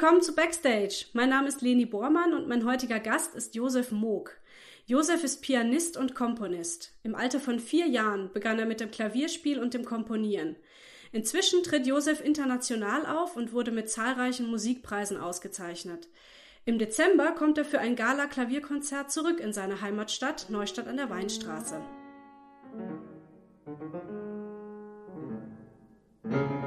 willkommen zu Backstage. Mein Name ist Leni Bormann und mein heutiger Gast ist Josef Moog. Josef ist Pianist und Komponist. Im Alter von vier Jahren begann er mit dem Klavierspiel und dem Komponieren. Inzwischen tritt Josef international auf und wurde mit zahlreichen Musikpreisen ausgezeichnet. Im Dezember kommt er für ein Gala-Klavierkonzert zurück in seine Heimatstadt Neustadt an der Weinstraße. Hallo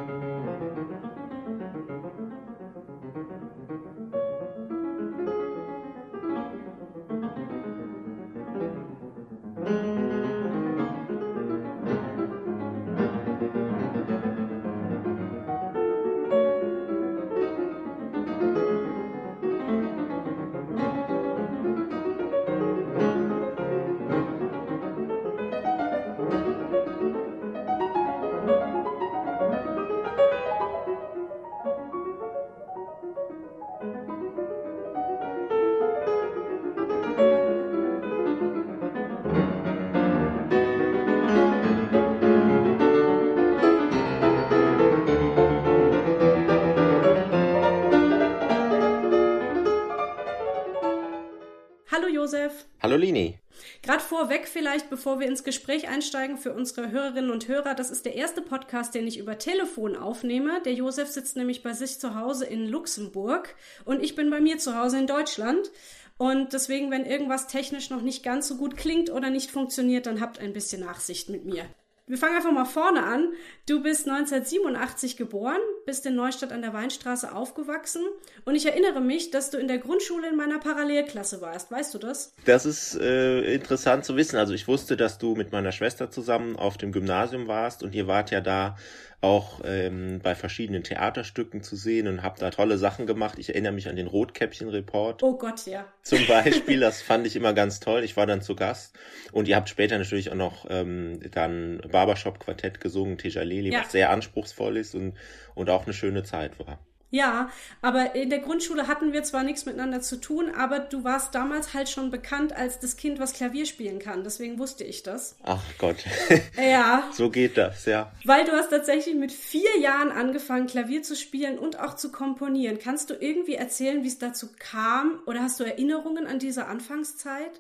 vorweg vielleicht, bevor wir ins Gespräch einsteigen für unsere Hörerinnen und Hörer, das ist der erste Podcast, den ich über Telefon aufnehme. Der Josef sitzt nämlich bei sich zu Hause in Luxemburg und ich bin bei mir zu Hause in Deutschland. Und deswegen, wenn irgendwas technisch noch nicht ganz so gut klingt oder nicht funktioniert, dann habt ein bisschen Nachsicht mit mir. Wir fangen einfach mal vorne an. Du bist 1987 geboren, bist in Neustadt an der Weinstraße aufgewachsen und ich erinnere mich, dass du in der Grundschule in meiner Parallelklasse warst. Weißt du das? Das ist äh, interessant zu wissen. Also ich wusste, dass du mit meiner Schwester zusammen auf dem Gymnasium warst und ihr wart ja da auch ähm, bei verschiedenen Theaterstücken zu sehen und habe da tolle Sachen gemacht. Ich erinnere mich an den Rotkäppchen-Report. Oh Gott, ja. Zum Beispiel, das fand ich immer ganz toll. Ich war dann zu Gast und ihr habt später natürlich auch noch ähm, dann Barbershop-Quartett gesungen, Tejaleli, ja. was sehr anspruchsvoll ist und, und auch eine schöne Zeit war. Ja, aber in der Grundschule hatten wir zwar nichts miteinander zu tun, aber du warst damals halt schon bekannt als das Kind, was Klavier spielen kann. Deswegen wusste ich das. Ach Gott. Ja. so geht das, ja. Weil du hast tatsächlich mit vier Jahren angefangen, Klavier zu spielen und auch zu komponieren. Kannst du irgendwie erzählen, wie es dazu kam? Oder hast du Erinnerungen an diese Anfangszeit?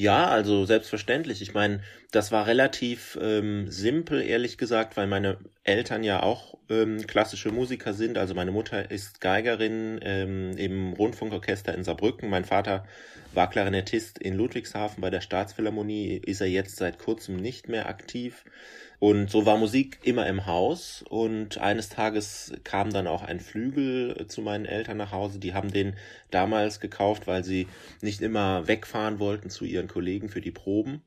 Ja, also selbstverständlich. Ich meine, das war relativ ähm, simpel, ehrlich gesagt, weil meine Eltern ja auch ähm, klassische Musiker sind. Also meine Mutter ist Geigerin ähm, im Rundfunkorchester in Saarbrücken. Mein Vater war Klarinettist in Ludwigshafen bei der Staatsphilharmonie. Ist er jetzt seit kurzem nicht mehr aktiv. Und so war Musik immer im Haus und eines Tages kam dann auch ein Flügel zu meinen Eltern nach Hause. Die haben den damals gekauft, weil sie nicht immer wegfahren wollten zu ihren Kollegen für die Proben.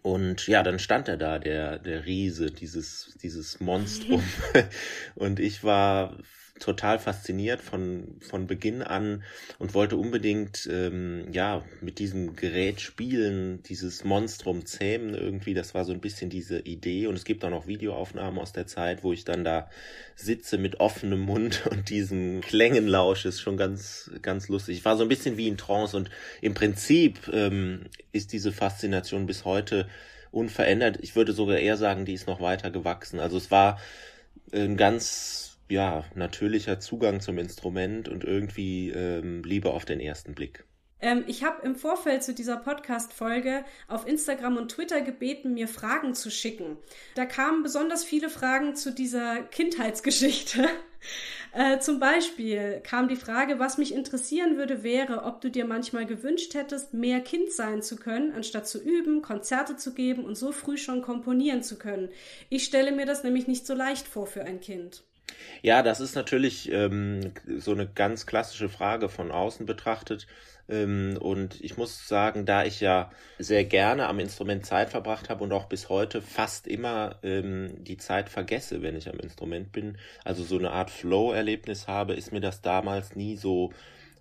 Und ja, dann stand er da, der, der Riese, dieses, dieses Monstrum. und ich war total fasziniert von, von Beginn an und wollte unbedingt ähm, ja mit diesem Gerät spielen, dieses Monstrum zähmen irgendwie. Das war so ein bisschen diese Idee. Und es gibt auch noch Videoaufnahmen aus der Zeit, wo ich dann da sitze mit offenem Mund und diesen Klängen lausche. Ist schon ganz, ganz lustig. Ich war so ein bisschen wie in Trance und im Prinzip ähm, ist diese Faszination bis heute unverändert. Ich würde sogar eher sagen, die ist noch weiter gewachsen. Also es war ein ganz ja, natürlicher Zugang zum Instrument und irgendwie ähm, Liebe auf den ersten Blick. Ähm, ich habe im Vorfeld zu dieser Podcast-Folge auf Instagram und Twitter gebeten, mir Fragen zu schicken. Da kamen besonders viele Fragen zu dieser Kindheitsgeschichte. Äh, zum Beispiel kam die Frage, was mich interessieren würde, wäre, ob du dir manchmal gewünscht hättest, mehr Kind sein zu können, anstatt zu üben, Konzerte zu geben und so früh schon komponieren zu können. Ich stelle mir das nämlich nicht so leicht vor für ein Kind. Ja, das ist natürlich ähm, so eine ganz klassische Frage von außen betrachtet. Ähm, und ich muss sagen, da ich ja sehr gerne am Instrument Zeit verbracht habe und auch bis heute fast immer ähm, die Zeit vergesse, wenn ich am Instrument bin, also so eine Art Flow-Erlebnis habe, ist mir das damals nie so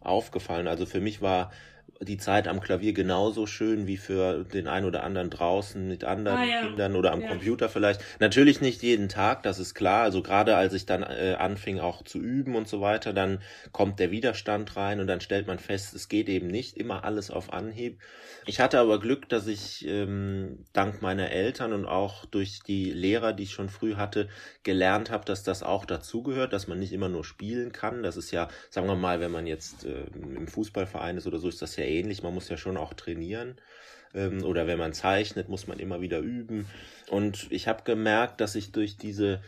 aufgefallen. Also für mich war die Zeit am Klavier genauso schön wie für den einen oder anderen draußen mit anderen ah, ja. Kindern oder am ja. Computer vielleicht. Natürlich nicht jeden Tag, das ist klar. Also gerade als ich dann äh, anfing auch zu üben und so weiter, dann kommt der Widerstand rein und dann stellt man fest, es geht eben nicht immer alles auf Anhieb. Ich hatte aber Glück, dass ich ähm, dank meiner Eltern und auch durch die Lehrer, die ich schon früh hatte, gelernt habe, dass das auch dazugehört, dass man nicht immer nur spielen kann. Das ist ja, sagen wir mal, wenn man jetzt äh, im Fußballverein ist oder so, ist das ja ähnlich. Man muss ja schon auch trainieren. Ähm, oder wenn man zeichnet, muss man immer wieder üben. Und ich habe gemerkt, dass ich durch diese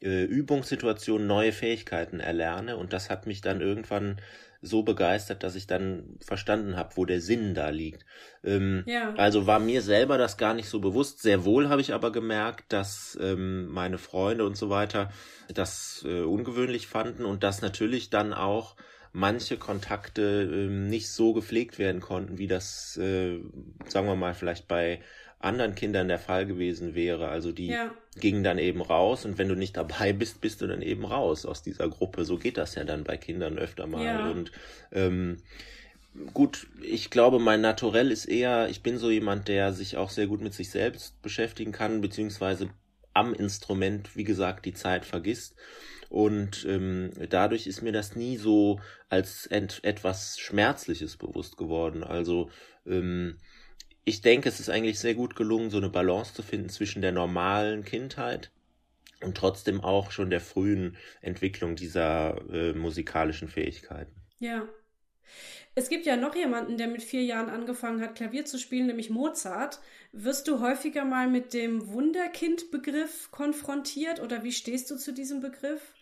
äh, Übungssituation neue Fähigkeiten erlerne. Und das hat mich dann irgendwann so begeistert, dass ich dann verstanden habe, wo der Sinn da liegt. Ähm, ja. Also war mir selber das gar nicht so bewusst. Sehr wohl habe ich aber gemerkt, dass ähm, meine Freunde und so weiter das äh, ungewöhnlich fanden und dass natürlich dann auch manche Kontakte äh, nicht so gepflegt werden konnten, wie das, äh, sagen wir mal, vielleicht bei anderen Kindern der Fall gewesen wäre. Also die ja. gingen dann eben raus und wenn du nicht dabei bist, bist du dann eben raus aus dieser Gruppe. So geht das ja dann bei Kindern öfter mal. Ja. Und ähm, gut, ich glaube, mein Naturell ist eher, ich bin so jemand, der sich auch sehr gut mit sich selbst beschäftigen kann, beziehungsweise am Instrument, wie gesagt, die Zeit vergisst. Und ähm, dadurch ist mir das nie so als etwas Schmerzliches bewusst geworden. Also ähm, ich denke, es ist eigentlich sehr gut gelungen, so eine Balance zu finden zwischen der normalen Kindheit und trotzdem auch schon der frühen Entwicklung dieser äh, musikalischen Fähigkeiten. Ja. Es gibt ja noch jemanden, der mit vier Jahren angefangen hat, Klavier zu spielen, nämlich Mozart. Wirst du häufiger mal mit dem Wunderkind-Begriff konfrontiert oder wie stehst du zu diesem Begriff?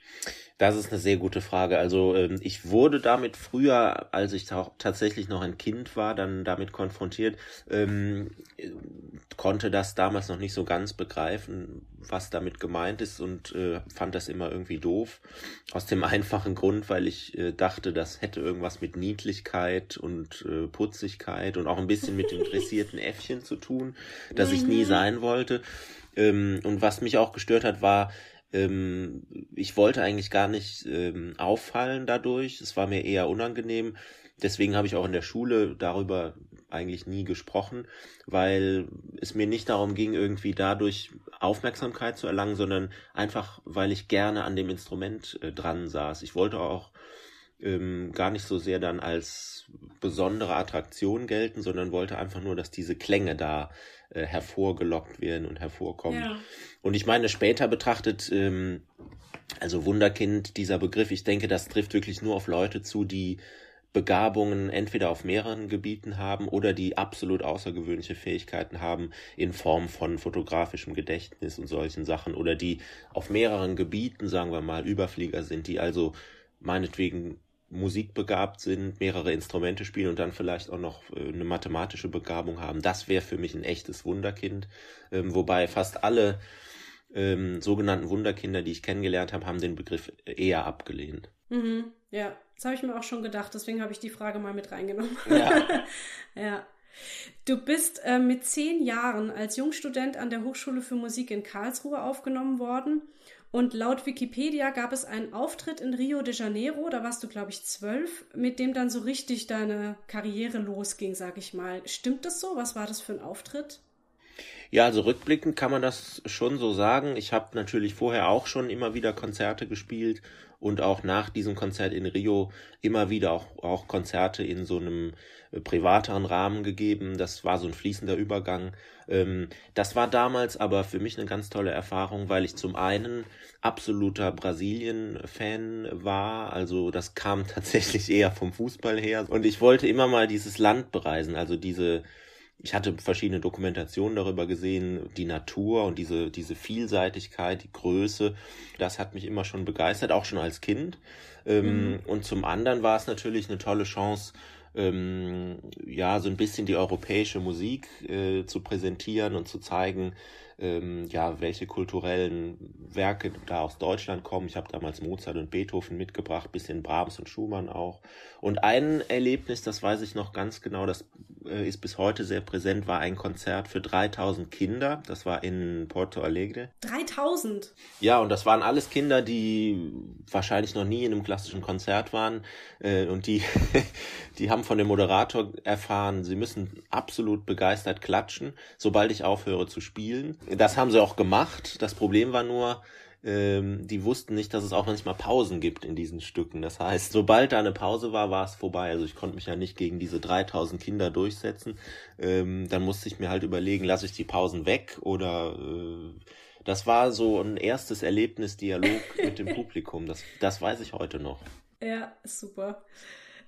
Das ist eine sehr gute Frage. Also ähm, ich wurde damit früher, als ich tatsächlich noch ein Kind war, dann damit konfrontiert, ähm, konnte das damals noch nicht so ganz begreifen, was damit gemeint ist und äh, fand das immer irgendwie doof. Aus dem einfachen Grund, weil ich äh, dachte, das hätte irgendwas mit Niedlichkeit und äh, Putzigkeit und auch ein bisschen mit dem dressierten Äffchen zu tun, das ich nie mhm. sein wollte. Ähm, und was mich auch gestört hat, war, ähm, ich wollte eigentlich gar nicht ähm, auffallen dadurch. Es war mir eher unangenehm. Deswegen habe ich auch in der Schule darüber eigentlich nie gesprochen, weil es mir nicht darum ging, irgendwie dadurch Aufmerksamkeit zu erlangen, sondern einfach, weil ich gerne an dem Instrument äh, dran saß. Ich wollte auch ähm, gar nicht so sehr dann als besondere Attraktion gelten, sondern wollte einfach nur, dass diese Klänge da äh, hervorgelockt werden und hervorkommen. Ja. Und ich meine, später betrachtet, ähm, also Wunderkind, dieser Begriff, ich denke, das trifft wirklich nur auf Leute zu, die Begabungen entweder auf mehreren Gebieten haben oder die absolut außergewöhnliche Fähigkeiten haben in Form von fotografischem Gedächtnis und solchen Sachen oder die auf mehreren Gebieten, sagen wir mal, Überflieger sind, die also meinetwegen musikbegabt sind, mehrere Instrumente spielen und dann vielleicht auch noch äh, eine mathematische Begabung haben. Das wäre für mich ein echtes Wunderkind. Ähm, wobei fast alle ähm, sogenannten Wunderkinder, die ich kennengelernt habe, haben den Begriff eher abgelehnt. Mhm, ja, das habe ich mir auch schon gedacht. Deswegen habe ich die Frage mal mit reingenommen. Ja. ja. Du bist äh, mit zehn Jahren als Jungstudent an der Hochschule für Musik in Karlsruhe aufgenommen worden und laut Wikipedia gab es einen Auftritt in Rio de Janeiro, da warst du, glaube ich, zwölf, mit dem dann so richtig deine Karriere losging, sag ich mal. Stimmt das so? Was war das für ein Auftritt? Ja, also rückblickend kann man das schon so sagen. Ich habe natürlich vorher auch schon immer wieder Konzerte gespielt und auch nach diesem Konzert in Rio immer wieder auch, auch Konzerte in so einem äh, privateren Rahmen gegeben. Das war so ein fließender Übergang. Ähm, das war damals aber für mich eine ganz tolle Erfahrung, weil ich zum einen absoluter Brasilien-Fan war. Also das kam tatsächlich eher vom Fußball her. Und ich wollte immer mal dieses Land bereisen, also diese ich hatte verschiedene Dokumentationen darüber gesehen, die Natur und diese, diese Vielseitigkeit, die Größe, das hat mich immer schon begeistert, auch schon als Kind. Ähm, mhm. Und zum anderen war es natürlich eine tolle Chance, ähm, ja, so ein bisschen die europäische Musik äh, zu präsentieren und zu zeigen, ähm, ja, welche kulturellen Werke da aus Deutschland kommen. Ich habe damals Mozart und Beethoven mitgebracht, bisschen Brahms und Schumann auch. Und ein Erlebnis, das weiß ich noch ganz genau, das äh, ist bis heute sehr präsent, war ein Konzert für 3000 Kinder. Das war in Porto Alegre. 3000? Ja, und das waren alles Kinder, die wahrscheinlich noch nie in einem klassischen Konzert waren. Äh, und die, die haben von dem Moderator erfahren, sie müssen absolut begeistert klatschen, sobald ich aufhöre zu spielen. Das haben sie auch gemacht. Das Problem war nur, ähm, die wussten nicht, dass es auch manchmal Pausen gibt in diesen Stücken. Das heißt, sobald da eine Pause war, war es vorbei. Also ich konnte mich ja nicht gegen diese 3000 Kinder durchsetzen. Ähm, dann musste ich mir halt überlegen, lasse ich die Pausen weg oder äh, das war so ein erstes Erlebnisdialog mit dem Publikum. Das, das weiß ich heute noch. Ja, super.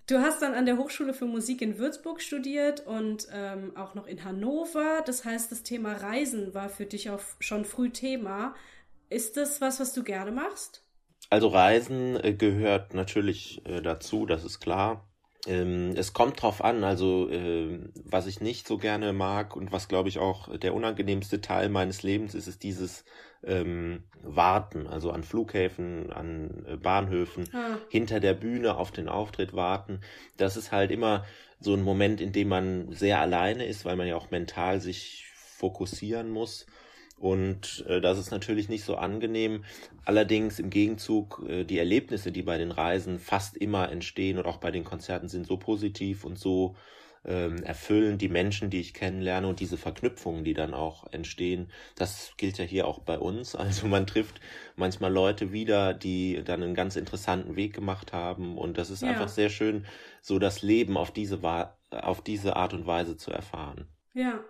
Du hast dann an der Hochschule für Musik in Würzburg studiert und ähm, auch noch in Hannover. Das heißt, das Thema Reisen war für dich auch schon früh Thema. Ist das was, was du gerne machst? Also Reisen äh, gehört natürlich äh, dazu, das ist klar. Ähm, es kommt drauf an, also äh, was ich nicht so gerne mag und was glaube ich auch der unangenehmste Teil meines Lebens ist, ist dieses ähm, Warten, also an Flughäfen, an äh, Bahnhöfen, ah. hinter der Bühne auf den Auftritt warten. Das ist halt immer so ein Moment, in dem man sehr alleine ist, weil man ja auch mental sich fokussieren muss und äh, das ist natürlich nicht so angenehm. Allerdings im Gegenzug, äh, die Erlebnisse, die bei den Reisen fast immer entstehen und auch bei den Konzerten sind so positiv und so ähm, erfüllen die Menschen, die ich kennenlerne und diese Verknüpfungen, die dann auch entstehen. Das gilt ja hier auch bei uns. Also man trifft manchmal Leute wieder, die dann einen ganz interessanten Weg gemacht haben und das ist ja. einfach sehr schön, so das Leben auf diese, auf diese Art und Weise zu erfahren. Ja,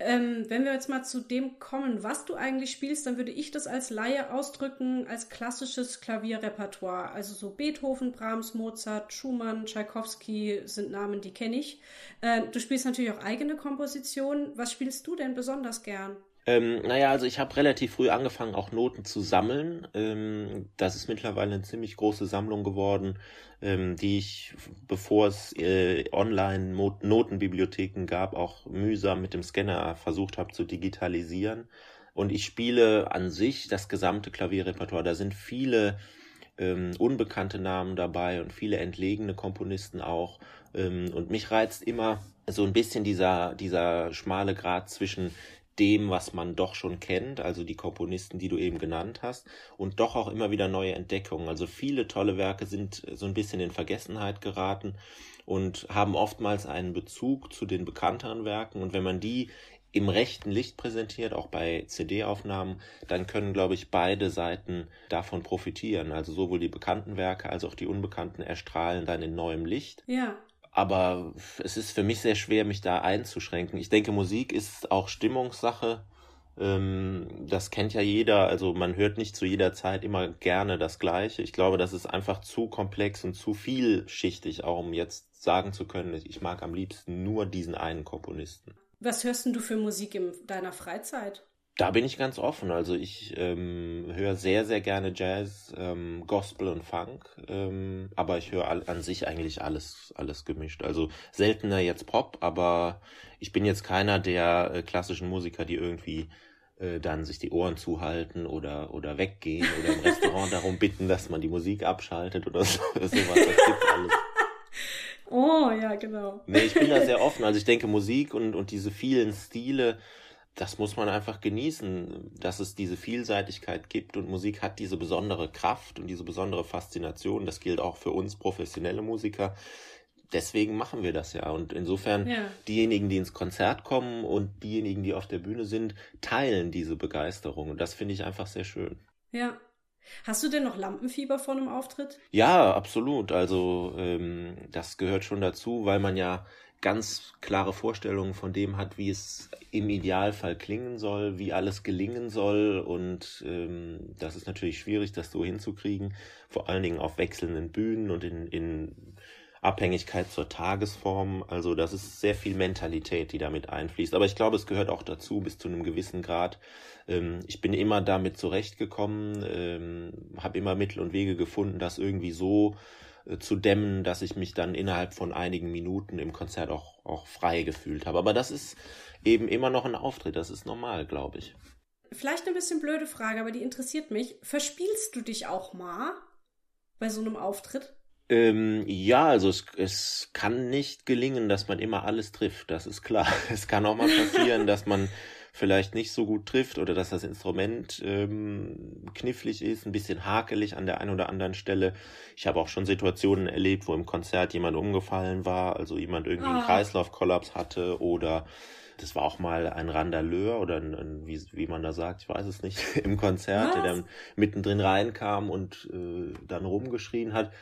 ähm, wenn wir jetzt mal zu dem kommen, was du eigentlich spielst, dann würde ich das als Laie ausdrücken als klassisches Klavierrepertoire. Also so Beethoven, Brahms, Mozart, Schumann, Tschaikowski sind Namen, die kenne ich. Äh, du spielst natürlich auch eigene Kompositionen. Was spielst du denn besonders gern? Ähm, naja, also ich habe relativ früh angefangen, auch Noten zu sammeln. Ähm, das ist mittlerweile eine ziemlich große Sammlung geworden, ähm, die ich, bevor es äh, online Notenbibliotheken gab, auch mühsam mit dem Scanner versucht habe zu digitalisieren. Und ich spiele an sich das gesamte Klavierrepertoire. Da sind viele ähm, unbekannte Namen dabei und viele entlegene Komponisten auch. Ähm, und mich reizt immer so ein bisschen dieser, dieser schmale Grad zwischen dem, was man doch schon kennt, also die Komponisten, die du eben genannt hast, und doch auch immer wieder neue Entdeckungen. Also viele tolle Werke sind so ein bisschen in Vergessenheit geraten und haben oftmals einen Bezug zu den bekannteren Werken. Und wenn man die im rechten Licht präsentiert, auch bei CD-Aufnahmen, dann können, glaube ich, beide Seiten davon profitieren. Also sowohl die bekannten Werke als auch die unbekannten erstrahlen dann in neuem Licht. Ja. Aber es ist für mich sehr schwer, mich da einzuschränken. Ich denke, Musik ist auch Stimmungssache. Ähm, das kennt ja jeder. Also man hört nicht zu jeder Zeit immer gerne das Gleiche. Ich glaube, das ist einfach zu komplex und zu vielschichtig, auch um jetzt sagen zu können, ich mag am liebsten nur diesen einen Komponisten. Was hörst denn du für Musik in deiner Freizeit? Da bin ich ganz offen. Also ich ähm, höre sehr, sehr gerne Jazz, ähm, Gospel und Funk, ähm, aber ich höre an sich eigentlich alles, alles gemischt. Also seltener jetzt Pop, aber ich bin jetzt keiner der äh, klassischen Musiker, die irgendwie äh, dann sich die Ohren zuhalten oder oder weggehen oder im Restaurant darum bitten, dass man die Musik abschaltet oder so, sowas. Das gibt's alles. Oh, ja, genau. Nee, ich bin da sehr offen. Also ich denke, Musik und, und diese vielen Stile, das muss man einfach genießen, dass es diese Vielseitigkeit gibt und Musik hat diese besondere Kraft und diese besondere Faszination. Das gilt auch für uns professionelle Musiker. Deswegen machen wir das ja. Und insofern, ja. diejenigen, die ins Konzert kommen und diejenigen, die auf der Bühne sind, teilen diese Begeisterung. Und das finde ich einfach sehr schön. Ja. Hast du denn noch Lampenfieber vor einem Auftritt? Ja, absolut. Also ähm, das gehört schon dazu, weil man ja ganz klare Vorstellungen von dem hat, wie es im Idealfall klingen soll, wie alles gelingen soll. Und ähm, das ist natürlich schwierig, das so hinzukriegen, vor allen Dingen auf wechselnden Bühnen und in, in Abhängigkeit zur Tagesform. Also das ist sehr viel Mentalität, die damit einfließt. Aber ich glaube, es gehört auch dazu bis zu einem gewissen Grad. Ähm, ich bin immer damit zurechtgekommen, ähm, habe immer Mittel und Wege gefunden, das irgendwie so zu dämmen, dass ich mich dann innerhalb von einigen Minuten im Konzert auch, auch frei gefühlt habe. Aber das ist eben immer noch ein Auftritt, das ist normal, glaube ich. Vielleicht eine bisschen blöde Frage, aber die interessiert mich. Verspielst du dich auch mal bei so einem Auftritt? Ähm, ja, also es, es kann nicht gelingen, dass man immer alles trifft, das ist klar. Es kann auch mal passieren, dass man vielleicht nicht so gut trifft oder dass das Instrument ähm, knifflig ist, ein bisschen hakelig an der einen oder anderen Stelle. Ich habe auch schon Situationen erlebt, wo im Konzert jemand umgefallen war, also jemand irgendwie einen ah. Kreislaufkollaps hatte oder das war auch mal ein Randaleur oder ein, ein, wie, wie man da sagt, ich weiß es nicht, im Konzert, Was? der dann mittendrin reinkam und äh, dann rumgeschrien hat.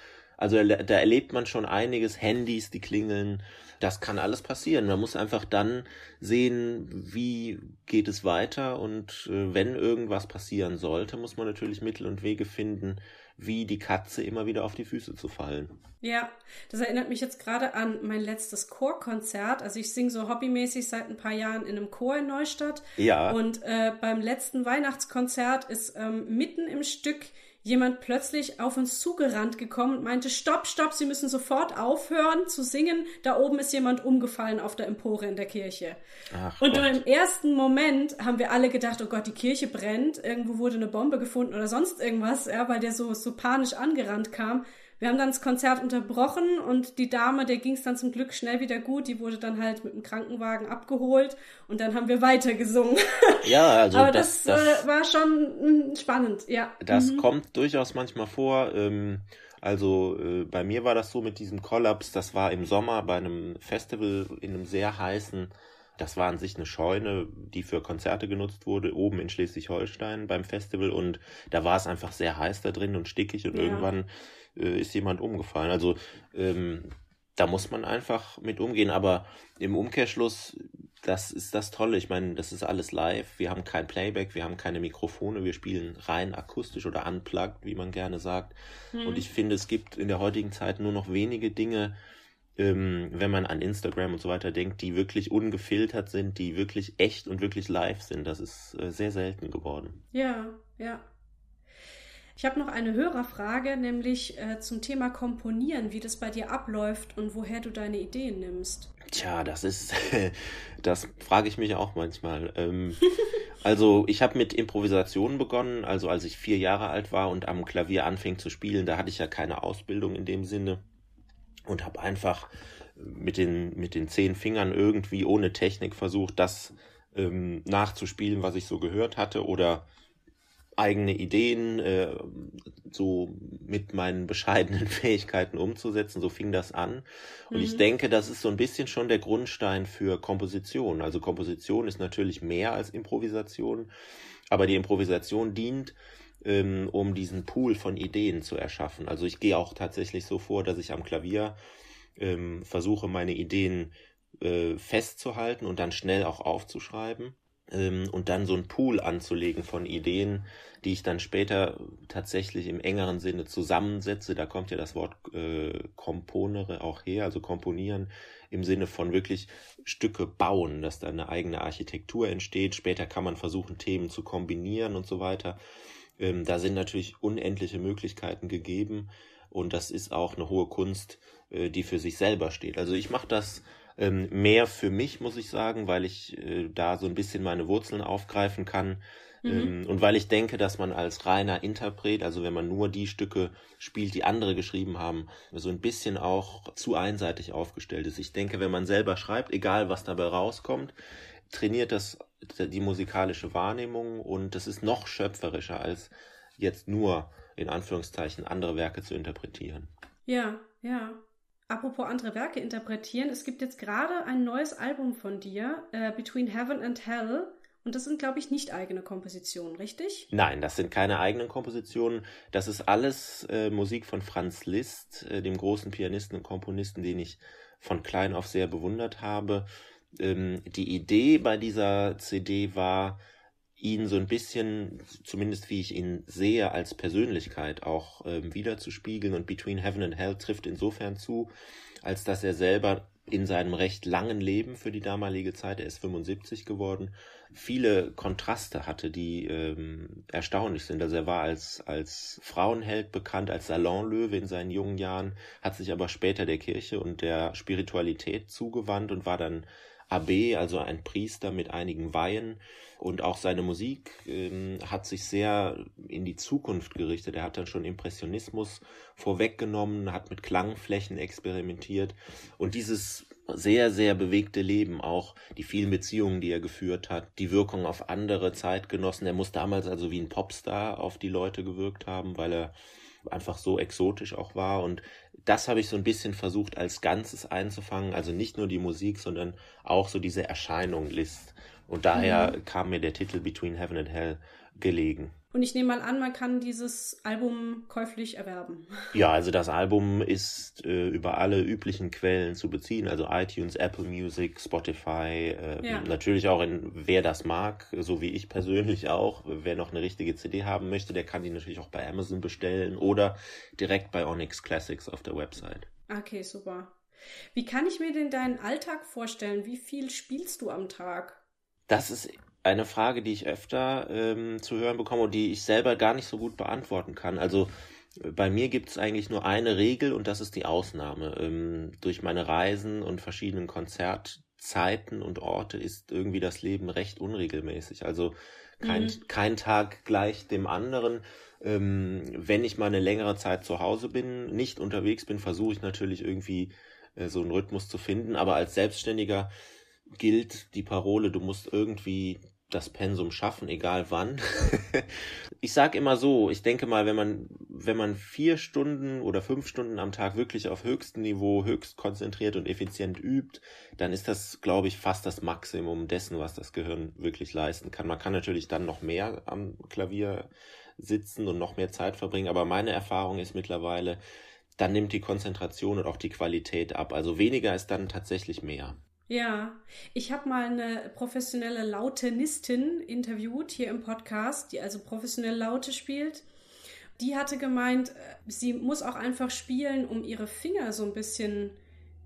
Also da erlebt man schon einiges, Handys, die klingeln, das kann alles passieren. Man muss einfach dann sehen, wie geht es weiter und äh, wenn irgendwas passieren sollte, muss man natürlich Mittel und Wege finden, wie die Katze immer wieder auf die Füße zu fallen. Ja, das erinnert mich jetzt gerade an mein letztes Chorkonzert. Also ich singe so hobbymäßig seit ein paar Jahren in einem Chor in Neustadt. Ja. Und äh, beim letzten Weihnachtskonzert ist ähm, mitten im Stück jemand plötzlich auf uns zugerannt gekommen und meinte, stopp, stopp, Sie müssen sofort aufhören zu singen. Da oben ist jemand umgefallen auf der Empore in der Kirche. Ach und Gott. im ersten Moment haben wir alle gedacht, oh Gott, die Kirche brennt, irgendwo wurde eine Bombe gefunden oder sonst irgendwas, ja, weil der so, so panisch angerannt kam. Wir haben dann das Konzert unterbrochen und die Dame, der ging es dann zum Glück schnell wieder gut, die wurde dann halt mit dem Krankenwagen abgeholt und dann haben wir weiter gesungen. Ja, also Aber das, das, das äh, war schon mh, spannend, ja. Das mhm. kommt durchaus manchmal vor. Ähm, also äh, bei mir war das so mit diesem Kollaps, das war im Sommer bei einem Festival in einem sehr heißen das war an sich eine Scheune, die für Konzerte genutzt wurde, oben in Schleswig-Holstein beim Festival. Und da war es einfach sehr heiß da drin und stickig. Und ja. irgendwann äh, ist jemand umgefallen. Also ähm, da muss man einfach mit umgehen. Aber im Umkehrschluss, das ist das Tolle. Ich meine, das ist alles live. Wir haben kein Playback, wir haben keine Mikrofone, wir spielen rein akustisch oder unplugged, wie man gerne sagt. Mhm. Und ich finde, es gibt in der heutigen Zeit nur noch wenige Dinge, ähm, wenn man an Instagram und so weiter denkt, die wirklich ungefiltert sind, die wirklich echt und wirklich live sind. Das ist äh, sehr selten geworden. Ja, ja. Ich habe noch eine Hörerfrage, nämlich äh, zum Thema Komponieren, wie das bei dir abläuft und woher du deine Ideen nimmst. Tja, das ist, das frage ich mich auch manchmal. Ähm, also ich habe mit Improvisationen begonnen, also als ich vier Jahre alt war und am Klavier anfing zu spielen, da hatte ich ja keine Ausbildung in dem Sinne und habe einfach mit den, mit den zehn Fingern irgendwie ohne Technik versucht, das ähm, nachzuspielen, was ich so gehört hatte oder eigene Ideen äh, so mit meinen bescheidenen Fähigkeiten umzusetzen. So fing das an. Und mhm. ich denke, das ist so ein bisschen schon der Grundstein für Komposition. Also Komposition ist natürlich mehr als Improvisation, aber die Improvisation dient, ähm, um diesen Pool von Ideen zu erschaffen. Also ich gehe auch tatsächlich so vor, dass ich am Klavier ähm, versuche, meine Ideen äh, festzuhalten und dann schnell auch aufzuschreiben und dann so ein Pool anzulegen von Ideen, die ich dann später tatsächlich im engeren Sinne zusammensetze. Da kommt ja das Wort äh, Komponere auch her, also komponieren im Sinne von wirklich Stücke bauen, dass da eine eigene Architektur entsteht. Später kann man versuchen, Themen zu kombinieren und so weiter. Ähm, da sind natürlich unendliche Möglichkeiten gegeben und das ist auch eine hohe Kunst, äh, die für sich selber steht. Also ich mache das ähm, mehr für mich, muss ich sagen, weil ich äh, da so ein bisschen meine Wurzeln aufgreifen kann. Mhm. Ähm, und weil ich denke, dass man als reiner Interpret, also wenn man nur die Stücke spielt, die andere geschrieben haben, so ein bisschen auch zu einseitig aufgestellt ist. Ich denke, wenn man selber schreibt, egal was dabei rauskommt, trainiert das die musikalische Wahrnehmung und das ist noch schöpferischer als jetzt nur in Anführungszeichen andere Werke zu interpretieren. Ja, ja. Apropos andere Werke interpretieren, es gibt jetzt gerade ein neues Album von dir, äh, Between Heaven and Hell. Und das sind, glaube ich, nicht eigene Kompositionen, richtig? Nein, das sind keine eigenen Kompositionen. Das ist alles äh, Musik von Franz Liszt, äh, dem großen Pianisten und Komponisten, den ich von klein auf sehr bewundert habe ähm, die Idee bei dieser CD war, ihn so ein bisschen, zumindest wie ich ihn sehe, als Persönlichkeit auch ähm, wiederzuspiegeln. Und Between Heaven and Hell trifft insofern zu, als dass er selber in seinem recht langen Leben für die damalige Zeit, er ist 75 geworden, viele Kontraste hatte, die ähm, erstaunlich sind. Also er war als, als Frauenheld bekannt, als Salonlöwe in seinen jungen Jahren, hat sich aber später der Kirche und der Spiritualität zugewandt und war dann Abbé, also ein Priester mit einigen Weihen. Und auch seine Musik ähm, hat sich sehr in die Zukunft gerichtet. Er hat dann schon Impressionismus vorweggenommen, hat mit Klangflächen experimentiert. Und dieses sehr, sehr bewegte Leben, auch die vielen Beziehungen, die er geführt hat, die Wirkung auf andere Zeitgenossen. Er muss damals also wie ein Popstar auf die Leute gewirkt haben, weil er einfach so exotisch auch war. Und das habe ich so ein bisschen versucht als Ganzes einzufangen. Also nicht nur die Musik, sondern auch so diese Erscheinung List. Und daher mhm. kam mir der Titel Between Heaven and Hell gelegen. Und ich nehme mal an, man kann dieses Album käuflich erwerben. Ja, also das Album ist äh, über alle üblichen Quellen zu beziehen, also iTunes, Apple Music, Spotify, äh, ja. natürlich auch in wer das mag, so wie ich persönlich auch. Wer noch eine richtige CD haben möchte, der kann die natürlich auch bei Amazon bestellen oder direkt bei Onyx Classics auf der Website. Okay, super. Wie kann ich mir denn deinen Alltag vorstellen? Wie viel spielst du am Tag? Das ist eine Frage, die ich öfter ähm, zu hören bekomme und die ich selber gar nicht so gut beantworten kann. Also bei mir gibt es eigentlich nur eine Regel und das ist die Ausnahme. Ähm, durch meine Reisen und verschiedenen Konzertzeiten und Orte ist irgendwie das Leben recht unregelmäßig. Also kein, mhm. kein Tag gleich dem anderen. Ähm, wenn ich mal eine längere Zeit zu Hause bin, nicht unterwegs bin, versuche ich natürlich irgendwie äh, so einen Rhythmus zu finden. Aber als Selbstständiger gilt die Parole, du musst irgendwie das Pensum schaffen, egal wann. ich sage immer so, ich denke mal, wenn man, wenn man vier Stunden oder fünf Stunden am Tag wirklich auf höchstem Niveau, höchst konzentriert und effizient übt, dann ist das, glaube ich, fast das Maximum dessen, was das Gehirn wirklich leisten kann. Man kann natürlich dann noch mehr am Klavier sitzen und noch mehr Zeit verbringen, aber meine Erfahrung ist mittlerweile, dann nimmt die Konzentration und auch die Qualität ab. Also weniger ist dann tatsächlich mehr. Ja, ich habe mal eine professionelle Lautenistin interviewt hier im Podcast, die also professionell Laute spielt. Die hatte gemeint, äh, sie muss auch einfach spielen, um ihre Finger so ein bisschen,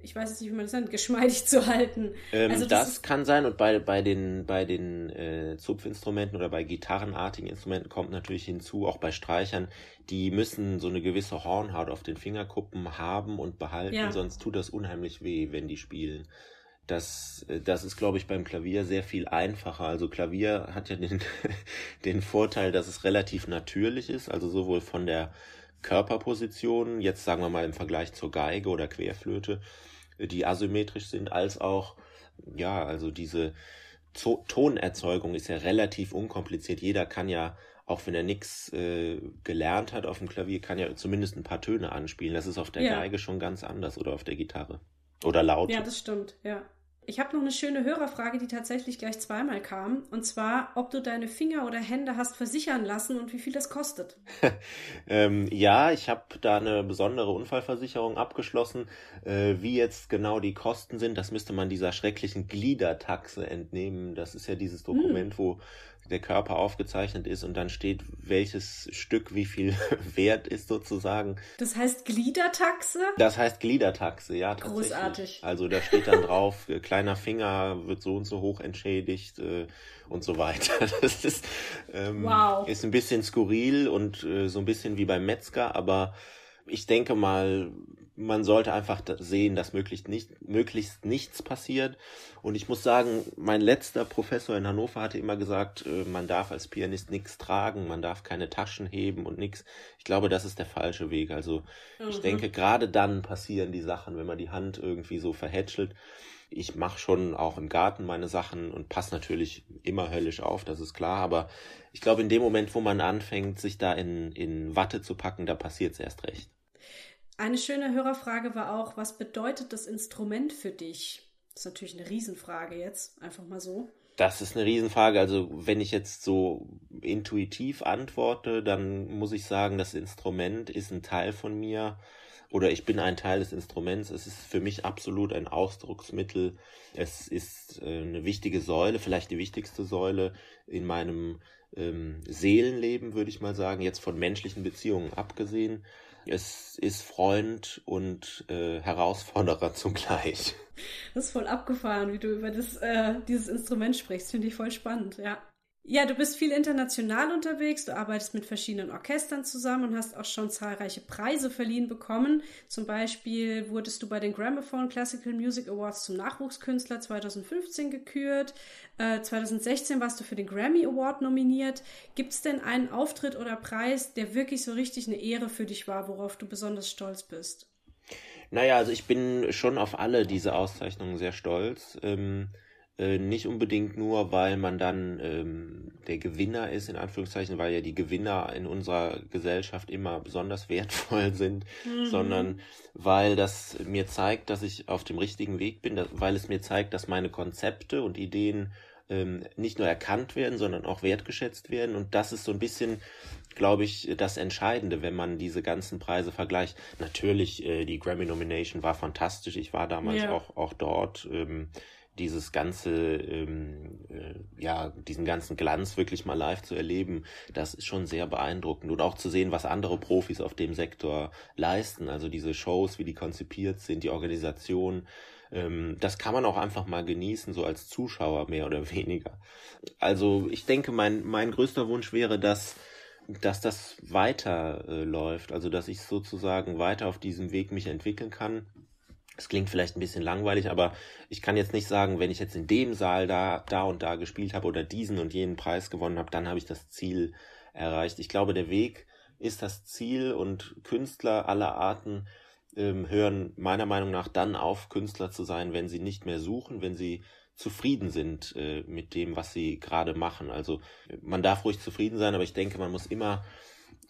ich weiß jetzt nicht, wie man das nennt, geschmeidig zu halten. Ähm, also das, das kann sein und bei, bei den, bei den äh, Zupfinstrumenten oder bei gitarrenartigen Instrumenten kommt natürlich hinzu, auch bei Streichern, die müssen so eine gewisse Hornhaut auf den Fingerkuppen haben und behalten, ja. sonst tut das unheimlich weh, wenn die spielen. Das, äh, das ist, glaube ich, beim Klavier sehr viel einfacher. Also Klavier hat ja den, den Vorteil, dass es relativ natürlich ist, also sowohl von der Körperposition, jetzt sagen wir mal im Vergleich zur Geige oder Querflöte, die asymmetrisch sind, als auch, ja, also diese Zo Tonerzeugung ist ja relativ unkompliziert. Jeder kann ja, auch wenn er nichts äh, gelernt hat auf dem Klavier, kann ja zumindest ein paar Töne anspielen. Das ist auf der ja. Geige schon ganz anders oder auf der Gitarre. Oder laut. Ja, das stimmt, ja. Ich habe noch eine schöne Hörerfrage, die tatsächlich gleich zweimal kam. Und zwar, ob du deine Finger oder Hände hast versichern lassen und wie viel das kostet. ähm, ja, ich habe da eine besondere Unfallversicherung abgeschlossen. Äh, wie jetzt genau die Kosten sind, das müsste man dieser schrecklichen Gliedertaxe entnehmen. Das ist ja dieses Dokument, hm. wo der Körper aufgezeichnet ist und dann steht, welches Stück wie viel wert ist sozusagen. Das heißt Gliedertaxe? Das heißt Gliedertaxe, ja. Großartig. Also da steht dann drauf, äh, kleiner Finger wird so und so hoch entschädigt äh, und so weiter. Das ist, ähm, wow. ist ein bisschen skurril und äh, so ein bisschen wie beim Metzger, aber ich denke mal, man sollte einfach sehen, dass möglichst, nicht, möglichst nichts passiert. Und ich muss sagen, mein letzter Professor in Hannover hatte immer gesagt, äh, man darf als Pianist nichts tragen, man darf keine Taschen heben und nichts. Ich glaube, das ist der falsche Weg. Also mhm. ich denke, gerade dann passieren die Sachen, wenn man die Hand irgendwie so verhätschelt. Ich mache schon auch im Garten meine Sachen und passe natürlich immer höllisch auf, das ist klar. Aber ich glaube, in dem Moment, wo man anfängt, sich da in, in Watte zu packen, da passiert es erst recht. Eine schöne Hörerfrage war auch, was bedeutet das Instrument für dich? Das ist natürlich eine Riesenfrage jetzt, einfach mal so. Das ist eine Riesenfrage. Also wenn ich jetzt so intuitiv antworte, dann muss ich sagen, das Instrument ist ein Teil von mir oder ich bin ein Teil des Instruments. Es ist für mich absolut ein Ausdrucksmittel. Es ist äh, eine wichtige Säule, vielleicht die wichtigste Säule in meinem ähm, Seelenleben, würde ich mal sagen, jetzt von menschlichen Beziehungen abgesehen. Es ist Freund und äh, Herausforderer zugleich. Das ist voll abgefahren, wie du über das, äh, dieses Instrument sprichst. Finde ich voll spannend, ja. Ja, du bist viel international unterwegs, du arbeitest mit verschiedenen Orchestern zusammen und hast auch schon zahlreiche Preise verliehen bekommen. Zum Beispiel wurdest du bei den Gramophone Classical Music Awards zum Nachwuchskünstler 2015 gekürt. Äh, 2016 warst du für den Grammy Award nominiert. Gibt es denn einen Auftritt oder Preis, der wirklich so richtig eine Ehre für dich war, worauf du besonders stolz bist? Naja, also ich bin schon auf alle diese Auszeichnungen sehr stolz. Ähm äh, nicht unbedingt nur, weil man dann ähm, der Gewinner ist, in Anführungszeichen, weil ja die Gewinner in unserer Gesellschaft immer besonders wertvoll sind, mhm. sondern weil das mir zeigt, dass ich auf dem richtigen Weg bin, dass, weil es mir zeigt, dass meine Konzepte und Ideen ähm, nicht nur erkannt werden, sondern auch wertgeschätzt werden. Und das ist so ein bisschen, glaube ich, das Entscheidende, wenn man diese ganzen Preise vergleicht. Natürlich, äh, die Grammy-Nomination war fantastisch. Ich war damals ja. auch, auch dort. Ähm, dieses ganze, ähm, äh, ja, diesen ganzen Glanz wirklich mal live zu erleben, das ist schon sehr beeindruckend. Und auch zu sehen, was andere Profis auf dem Sektor leisten, also diese Shows, wie die konzipiert sind, die Organisation, ähm, das kann man auch einfach mal genießen, so als Zuschauer mehr oder weniger. Also ich denke, mein, mein größter Wunsch wäre, dass dass das weiter läuft, also dass ich sozusagen weiter auf diesem Weg mich entwickeln kann es klingt vielleicht ein bisschen langweilig, aber ich kann jetzt nicht sagen, wenn ich jetzt in dem Saal da, da und da gespielt habe oder diesen und jenen Preis gewonnen habe, dann habe ich das Ziel erreicht. Ich glaube, der Weg ist das Ziel und Künstler aller Arten ähm, hören meiner Meinung nach dann auf, Künstler zu sein, wenn sie nicht mehr suchen, wenn sie zufrieden sind äh, mit dem, was sie gerade machen. Also man darf ruhig zufrieden sein, aber ich denke, man muss immer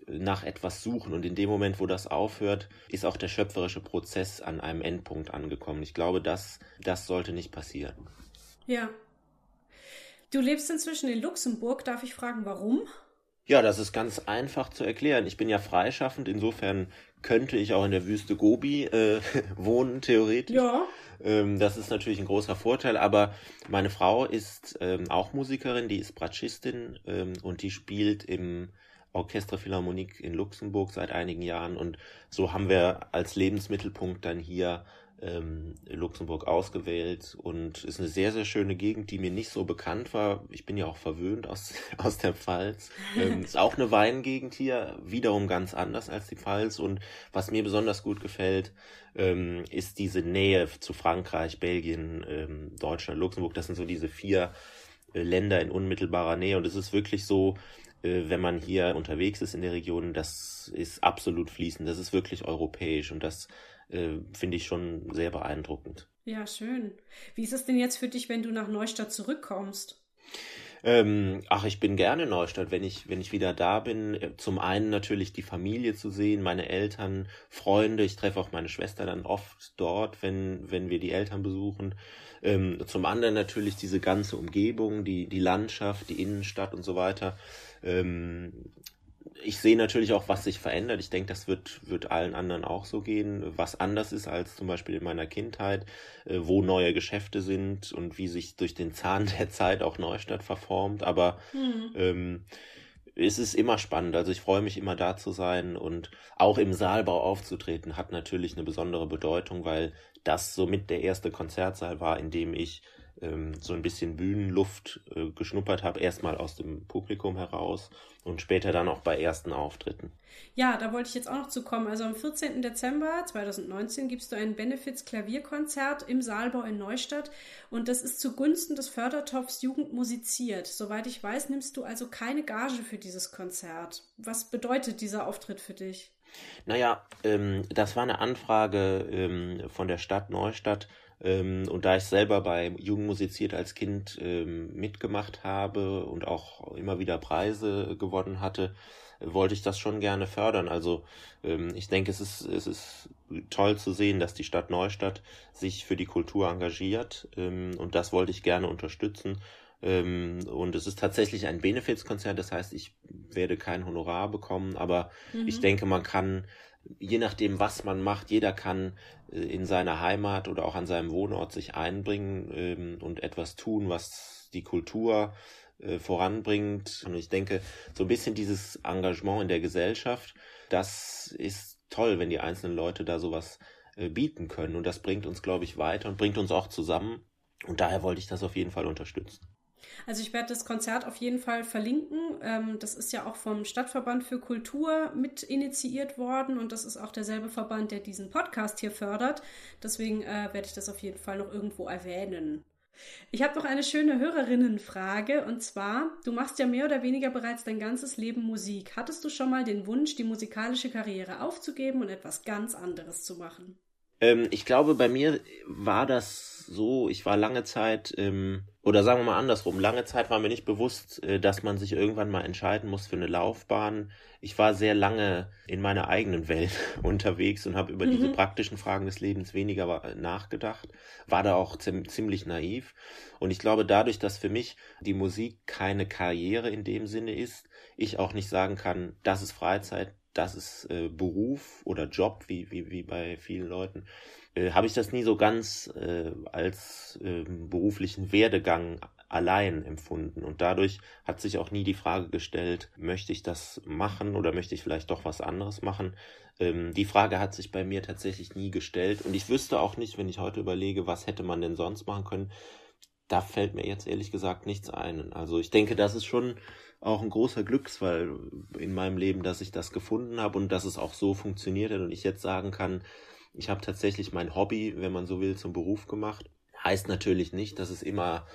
nach etwas suchen. Und in dem Moment, wo das aufhört, ist auch der schöpferische Prozess an einem Endpunkt angekommen. Ich glaube, das, das sollte nicht passieren. Ja. Du lebst inzwischen in Luxemburg. Darf ich fragen, warum? Ja, das ist ganz einfach zu erklären. Ich bin ja freischaffend, insofern könnte ich auch in der Wüste Gobi äh, wohnen, theoretisch. Ja. Ähm, das ist natürlich ein großer Vorteil, aber meine Frau ist ähm, auch Musikerin, die ist Bratschistin ähm, und die spielt im Orchestre Philharmonique in Luxemburg seit einigen Jahren und so haben wir als Lebensmittelpunkt dann hier ähm, Luxemburg ausgewählt und ist eine sehr, sehr schöne Gegend, die mir nicht so bekannt war. Ich bin ja auch verwöhnt aus, aus der Pfalz. Ähm, ist auch eine Weingegend hier, wiederum ganz anders als die Pfalz und was mir besonders gut gefällt, ähm, ist diese Nähe zu Frankreich, Belgien, ähm, Deutschland, Luxemburg. Das sind so diese vier Länder in unmittelbarer Nähe und es ist wirklich so, äh, wenn man hier unterwegs ist in der Region, das ist absolut fließend. Das ist wirklich europäisch und das äh, finde ich schon sehr beeindruckend. Ja, schön. Wie ist es denn jetzt für dich, wenn du nach Neustadt zurückkommst? Ähm, ach, ich bin gerne in Neustadt, wenn ich, wenn ich wieder da bin. Äh, zum einen natürlich die Familie zu sehen, meine Eltern, Freunde. Ich treffe auch meine Schwester dann oft dort, wenn, wenn wir die Eltern besuchen. Ähm, zum anderen natürlich diese ganze Umgebung, die, die Landschaft, die Innenstadt und so weiter. Ähm, ich sehe natürlich auch, was sich verändert. Ich denke, das wird, wird allen anderen auch so gehen, was anders ist als zum Beispiel in meiner Kindheit, äh, wo neue Geschäfte sind und wie sich durch den Zahn der Zeit auch Neustadt verformt. Aber mhm. ähm, es ist immer spannend. Also ich freue mich immer da zu sein und auch im Saalbau aufzutreten hat natürlich eine besondere Bedeutung, weil das somit der erste Konzertsaal war, in dem ich ähm, so ein bisschen Bühnenluft äh, geschnuppert habe, erstmal aus dem Publikum heraus und später dann auch bei ersten Auftritten. Ja, da wollte ich jetzt auch noch zu kommen. Also am 14. Dezember 2019 gibst du ein Benefits-Klavierkonzert im Saalbau in Neustadt und das ist zugunsten des Fördertopfs Jugend musiziert. Soweit ich weiß, nimmst du also keine Gage für dieses Konzert. Was bedeutet dieser Auftritt für dich? Naja, ähm, das war eine Anfrage ähm, von der Stadt Neustadt ähm, und da ich selber bei Jugend musiziert als Kind ähm, mitgemacht habe und auch immer wieder Preise gewonnen hatte, wollte ich das schon gerne fördern. Also ähm, ich denke, es ist, es ist toll zu sehen, dass die Stadt Neustadt sich für die Kultur engagiert ähm, und das wollte ich gerne unterstützen. Ähm, und es ist tatsächlich ein Benefizkonzert, das heißt, ich werde kein Honorar bekommen, aber mhm. ich denke, man kann je nachdem, was man macht, jeder kann äh, in seiner Heimat oder auch an seinem Wohnort sich einbringen ähm, und etwas tun, was die Kultur äh, voranbringt. Und ich denke, so ein bisschen dieses Engagement in der Gesellschaft, das ist toll, wenn die einzelnen Leute da sowas äh, bieten können. Und das bringt uns, glaube ich, weiter und bringt uns auch zusammen. Und daher wollte ich das auf jeden Fall unterstützen. Also ich werde das Konzert auf jeden Fall verlinken. Ähm, das ist ja auch vom Stadtverband für Kultur mit initiiert worden und das ist auch derselbe Verband, der diesen Podcast hier fördert. Deswegen äh, werde ich das auf jeden Fall noch irgendwo erwähnen. Ich habe noch eine schöne Hörerinnenfrage und zwar, du machst ja mehr oder weniger bereits dein ganzes Leben Musik. Hattest du schon mal den Wunsch, die musikalische Karriere aufzugeben und etwas ganz anderes zu machen? Ähm, ich glaube, bei mir war das so, ich war lange Zeit, ähm, oder sagen wir mal andersrum, lange Zeit war mir nicht bewusst, äh, dass man sich irgendwann mal entscheiden muss für eine Laufbahn. Ich war sehr lange in meiner eigenen Welt unterwegs und habe über mhm. diese praktischen Fragen des Lebens weniger äh, nachgedacht, war da auch ziemlich naiv. Und ich glaube, dadurch, dass für mich die Musik keine Karriere in dem Sinne ist, ich auch nicht sagen kann, das ist Freizeit, das ist äh, Beruf oder Job, wie, wie, wie bei vielen Leuten, äh, habe ich das nie so ganz äh, als äh, beruflichen Werdegang allein empfunden. Und dadurch hat sich auch nie die Frage gestellt, möchte ich das machen oder möchte ich vielleicht doch was anderes machen. Ähm, die Frage hat sich bei mir tatsächlich nie gestellt. Und ich wüsste auch nicht, wenn ich heute überlege, was hätte man denn sonst machen können. Da fällt mir jetzt ehrlich gesagt nichts ein. Also ich denke, das ist schon auch ein großer Glücksfall in meinem Leben, dass ich das gefunden habe und dass es auch so funktioniert hat und ich jetzt sagen kann, ich habe tatsächlich mein Hobby, wenn man so will, zum Beruf gemacht. Heißt natürlich nicht, dass es immer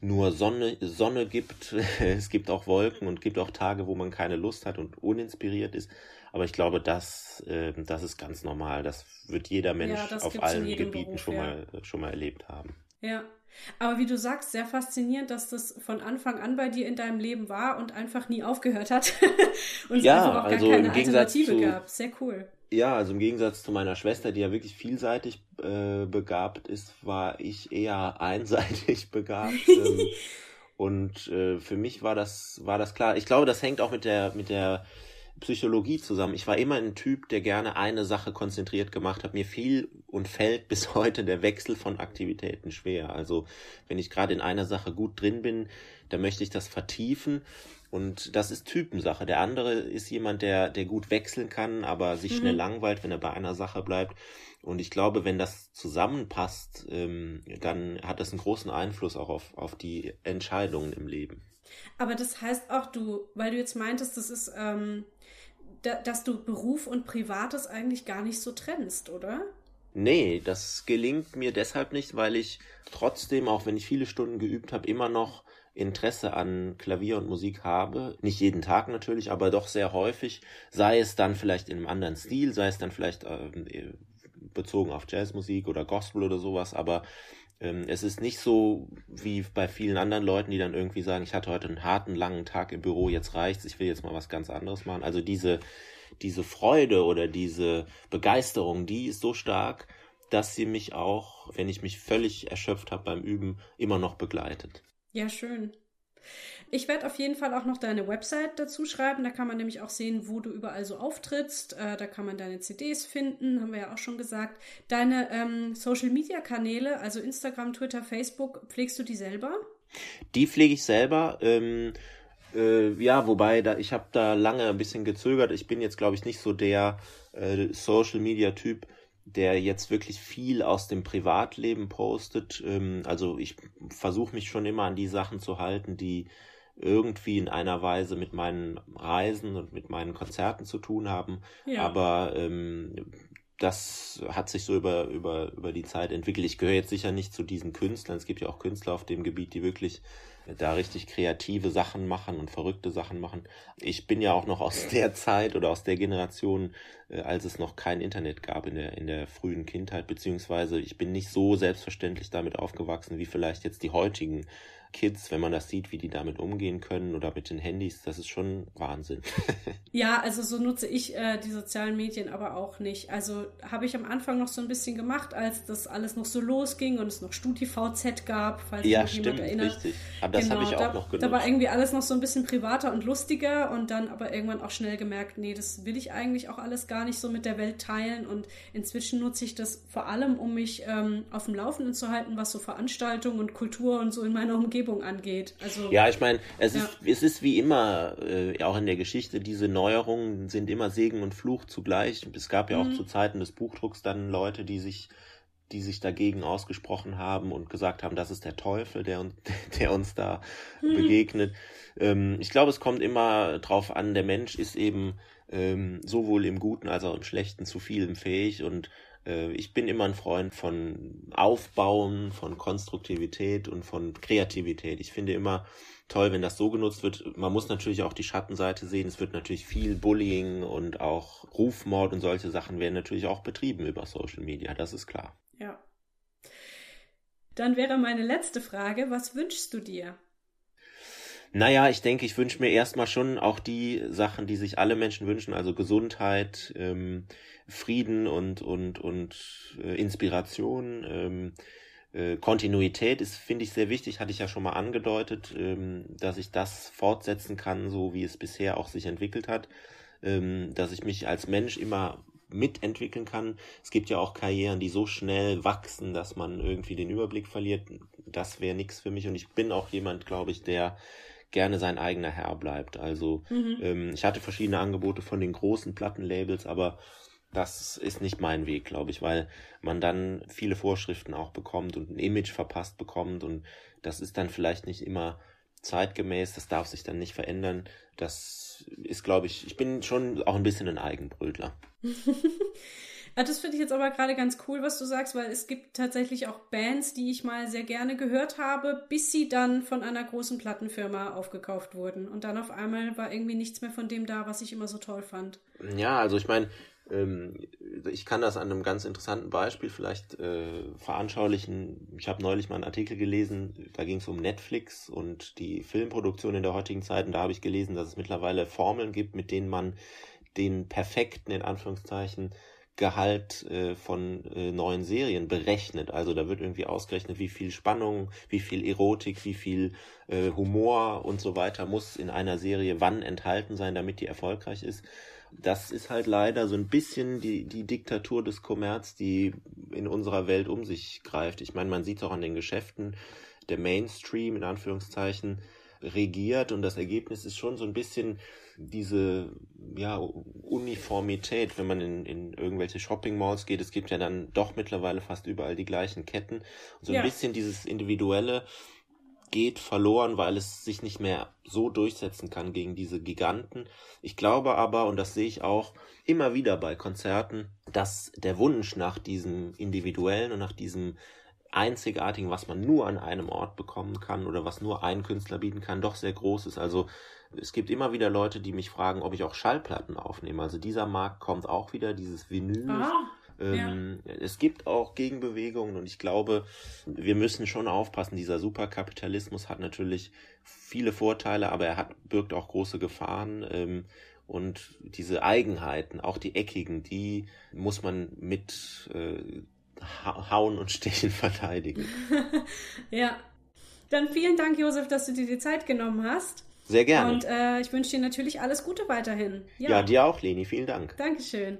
nur Sonne, Sonne gibt. es gibt auch Wolken und gibt auch Tage, wo man keine Lust hat und uninspiriert ist. Aber ich glaube, das, äh, das ist ganz normal. Das wird jeder Mensch ja, auf allen Gebieten Beruf, schon, ja. mal, schon mal erlebt haben. Ja, aber wie du sagst, sehr faszinierend, dass das von Anfang an bei dir in deinem Leben war und einfach nie aufgehört hat. und es ja, einfach auch gar also keine Alternative zu, gab. Sehr cool. Ja, also im Gegensatz zu meiner Schwester, die ja wirklich vielseitig äh, begabt ist, war ich eher einseitig begabt. ähm, und äh, für mich war das, war das klar. Ich glaube, das hängt auch mit der, mit der Psychologie zusammen. Ich war immer ein Typ, der gerne eine Sache konzentriert gemacht hat. Mir fiel und fällt bis heute der Wechsel von Aktivitäten schwer. Also wenn ich gerade in einer Sache gut drin bin, dann möchte ich das vertiefen. Und das ist Typensache. Der andere ist jemand, der, der gut wechseln kann, aber sich mhm. schnell langweilt, wenn er bei einer Sache bleibt. Und ich glaube, wenn das zusammenpasst, ähm, dann hat das einen großen Einfluss auch auf, auf die Entscheidungen im Leben. Aber das heißt auch, du, weil du jetzt meintest, das ist, ähm, da, dass du Beruf und Privates eigentlich gar nicht so trennst, oder? Nee, das gelingt mir deshalb nicht, weil ich trotzdem, auch wenn ich viele Stunden geübt habe, immer noch Interesse an Klavier und Musik habe. Nicht jeden Tag natürlich, aber doch sehr häufig. Sei es dann vielleicht in einem anderen Stil, sei es dann vielleicht äh, bezogen auf Jazzmusik oder Gospel oder sowas, aber ähm, es ist nicht so wie bei vielen anderen Leuten, die dann irgendwie sagen, ich hatte heute einen harten, langen Tag im Büro, jetzt reicht's, ich will jetzt mal was ganz anderes machen. Also diese, diese Freude oder diese Begeisterung, die ist so stark, dass sie mich auch, wenn ich mich völlig erschöpft habe beim Üben, immer noch begleitet. Ja, schön. Ich werde auf jeden Fall auch noch deine Website dazu schreiben. Da kann man nämlich auch sehen, wo du überall so auftrittst. Äh, da kann man deine CDs finden, haben wir ja auch schon gesagt. Deine ähm, Social-Media-Kanäle, also Instagram, Twitter, Facebook, pflegst du die selber? Die pflege ich selber. Ähm, äh, ja, wobei da, ich habe da lange ein bisschen gezögert. Ich bin jetzt, glaube ich, nicht so der äh, Social-Media-Typ der jetzt wirklich viel aus dem Privatleben postet. Ähm, also ich versuche mich schon immer an die Sachen zu halten, die irgendwie in einer Weise mit meinen Reisen und mit meinen Konzerten zu tun haben. Ja. Aber ähm, das hat sich so über, über, über die Zeit entwickelt. Ich gehöre jetzt sicher nicht zu diesen Künstlern. Es gibt ja auch Künstler auf dem Gebiet, die wirklich da richtig kreative Sachen machen und verrückte Sachen machen. Ich bin ja auch noch aus der Zeit oder aus der Generation, äh, als es noch kein Internet gab in der, in der frühen Kindheit, beziehungsweise ich bin nicht so selbstverständlich damit aufgewachsen, wie vielleicht jetzt die heutigen Kids, wenn man das sieht, wie die damit umgehen können oder mit den Handys, das ist schon Wahnsinn. ja, also so nutze ich äh, die sozialen Medien aber auch nicht. Also habe ich am Anfang noch so ein bisschen gemacht, als das alles noch so losging und es noch StudiVZ gab, falls ja, sich jemand erinnert. Richtig. Aber das genau, habe ich auch da, noch genutzt. Da war irgendwie alles noch so ein bisschen privater und lustiger und dann aber irgendwann auch schnell gemerkt, nee, das will ich eigentlich auch alles gar nicht so mit der Welt teilen. Und inzwischen nutze ich das vor allem, um mich ähm, auf dem Laufenden zu halten, was so Veranstaltungen und Kultur und so in meiner Umgebung angeht. Also, ja, ich meine, es, ja. ist, es ist wie immer, äh, auch in der Geschichte, diese Neuerungen sind immer Segen und Fluch zugleich. Es gab ja auch mhm. zu Zeiten des Buchdrucks dann Leute, die sich die sich dagegen ausgesprochen haben und gesagt haben, das ist der Teufel, der, der uns da mhm. begegnet. Ähm, ich glaube, es kommt immer drauf an, der Mensch ist eben ähm, sowohl im Guten als auch im Schlechten zu vielem fähig und ich bin immer ein Freund von Aufbauen, von Konstruktivität und von Kreativität. Ich finde immer toll, wenn das so genutzt wird. Man muss natürlich auch die Schattenseite sehen. Es wird natürlich viel Bullying und auch Rufmord und solche Sachen werden natürlich auch betrieben über Social Media. Das ist klar. Ja. Dann wäre meine letzte Frage, was wünschst du dir? Naja, ich denke, ich wünsche mir erstmal schon auch die Sachen, die sich alle Menschen wünschen, also Gesundheit, ähm, Frieden und, und, und äh, Inspiration. Ähm, äh, Kontinuität ist, finde ich, sehr wichtig, hatte ich ja schon mal angedeutet, ähm, dass ich das fortsetzen kann, so wie es bisher auch sich entwickelt hat, ähm, dass ich mich als Mensch immer mitentwickeln kann. Es gibt ja auch Karrieren, die so schnell wachsen, dass man irgendwie den Überblick verliert. Das wäre nichts für mich. Und ich bin auch jemand, glaube ich, der gerne sein eigener Herr bleibt. Also mhm. ähm, ich hatte verschiedene Angebote von den großen Plattenlabels, aber das ist nicht mein Weg, glaube ich, weil man dann viele Vorschriften auch bekommt und ein Image verpasst bekommt und das ist dann vielleicht nicht immer zeitgemäß, das darf sich dann nicht verändern. Das ist, glaube ich, ich bin schon auch ein bisschen ein Eigenbrötler. ja, das finde ich jetzt aber gerade ganz cool, was du sagst, weil es gibt tatsächlich auch Bands, die ich mal sehr gerne gehört habe, bis sie dann von einer großen Plattenfirma aufgekauft wurden. Und dann auf einmal war irgendwie nichts mehr von dem da, was ich immer so toll fand. Ja, also ich meine, ähm, ich kann das an einem ganz interessanten Beispiel vielleicht äh, veranschaulichen. Ich habe neulich mal einen Artikel gelesen, da ging es um Netflix und die Filmproduktion in der heutigen Zeit. Und da habe ich gelesen, dass es mittlerweile Formeln gibt, mit denen man den perfekten, in Anführungszeichen, Gehalt äh, von äh, neuen Serien berechnet. Also da wird irgendwie ausgerechnet, wie viel Spannung, wie viel Erotik, wie viel äh, Humor und so weiter muss in einer Serie wann enthalten sein, damit die erfolgreich ist das ist halt leider so ein bisschen die, die Diktatur des Kommerz, die in unserer Welt um sich greift. Ich meine, man sieht es auch an den Geschäften, der Mainstream in Anführungszeichen regiert und das Ergebnis ist schon so ein bisschen diese ja, Uniformität, wenn man in, in irgendwelche Shopping Malls geht. Es gibt ja dann doch mittlerweile fast überall die gleichen Ketten. Und so ein ja. bisschen dieses individuelle geht verloren, weil es sich nicht mehr so durchsetzen kann gegen diese Giganten. Ich glaube aber, und das sehe ich auch immer wieder bei Konzerten, dass der Wunsch nach diesem individuellen und nach diesem einzigartigen, was man nur an einem Ort bekommen kann oder was nur ein Künstler bieten kann, doch sehr groß ist. Also es gibt immer wieder Leute, die mich fragen, ob ich auch Schallplatten aufnehme. Also dieser Markt kommt auch wieder, dieses Vinyl. Ah. Ähm, ja. Es gibt auch Gegenbewegungen und ich glaube, wir müssen schon aufpassen. Dieser Superkapitalismus hat natürlich viele Vorteile, aber er hat, birgt auch große Gefahren. Ähm, und diese Eigenheiten, auch die eckigen, die muss man mit äh, Hauen und Stechen verteidigen. ja. Dann vielen Dank, Josef, dass du dir die Zeit genommen hast. Sehr gerne. Und äh, ich wünsche dir natürlich alles Gute weiterhin. Ja. ja, dir auch, Leni. Vielen Dank. Dankeschön.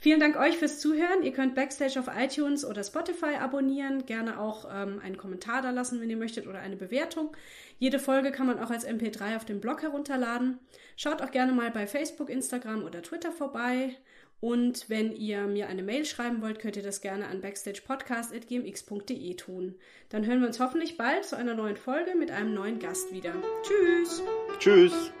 Vielen Dank euch fürs Zuhören. Ihr könnt Backstage auf iTunes oder Spotify abonnieren. Gerne auch ähm, einen Kommentar da lassen, wenn ihr möchtet, oder eine Bewertung. Jede Folge kann man auch als MP3 auf dem Blog herunterladen. Schaut auch gerne mal bei Facebook, Instagram oder Twitter vorbei. Und wenn ihr mir eine Mail schreiben wollt, könnt ihr das gerne an backstagepodcast.gmx.de tun. Dann hören wir uns hoffentlich bald zu einer neuen Folge mit einem neuen Gast wieder. Tschüss! Tschüss!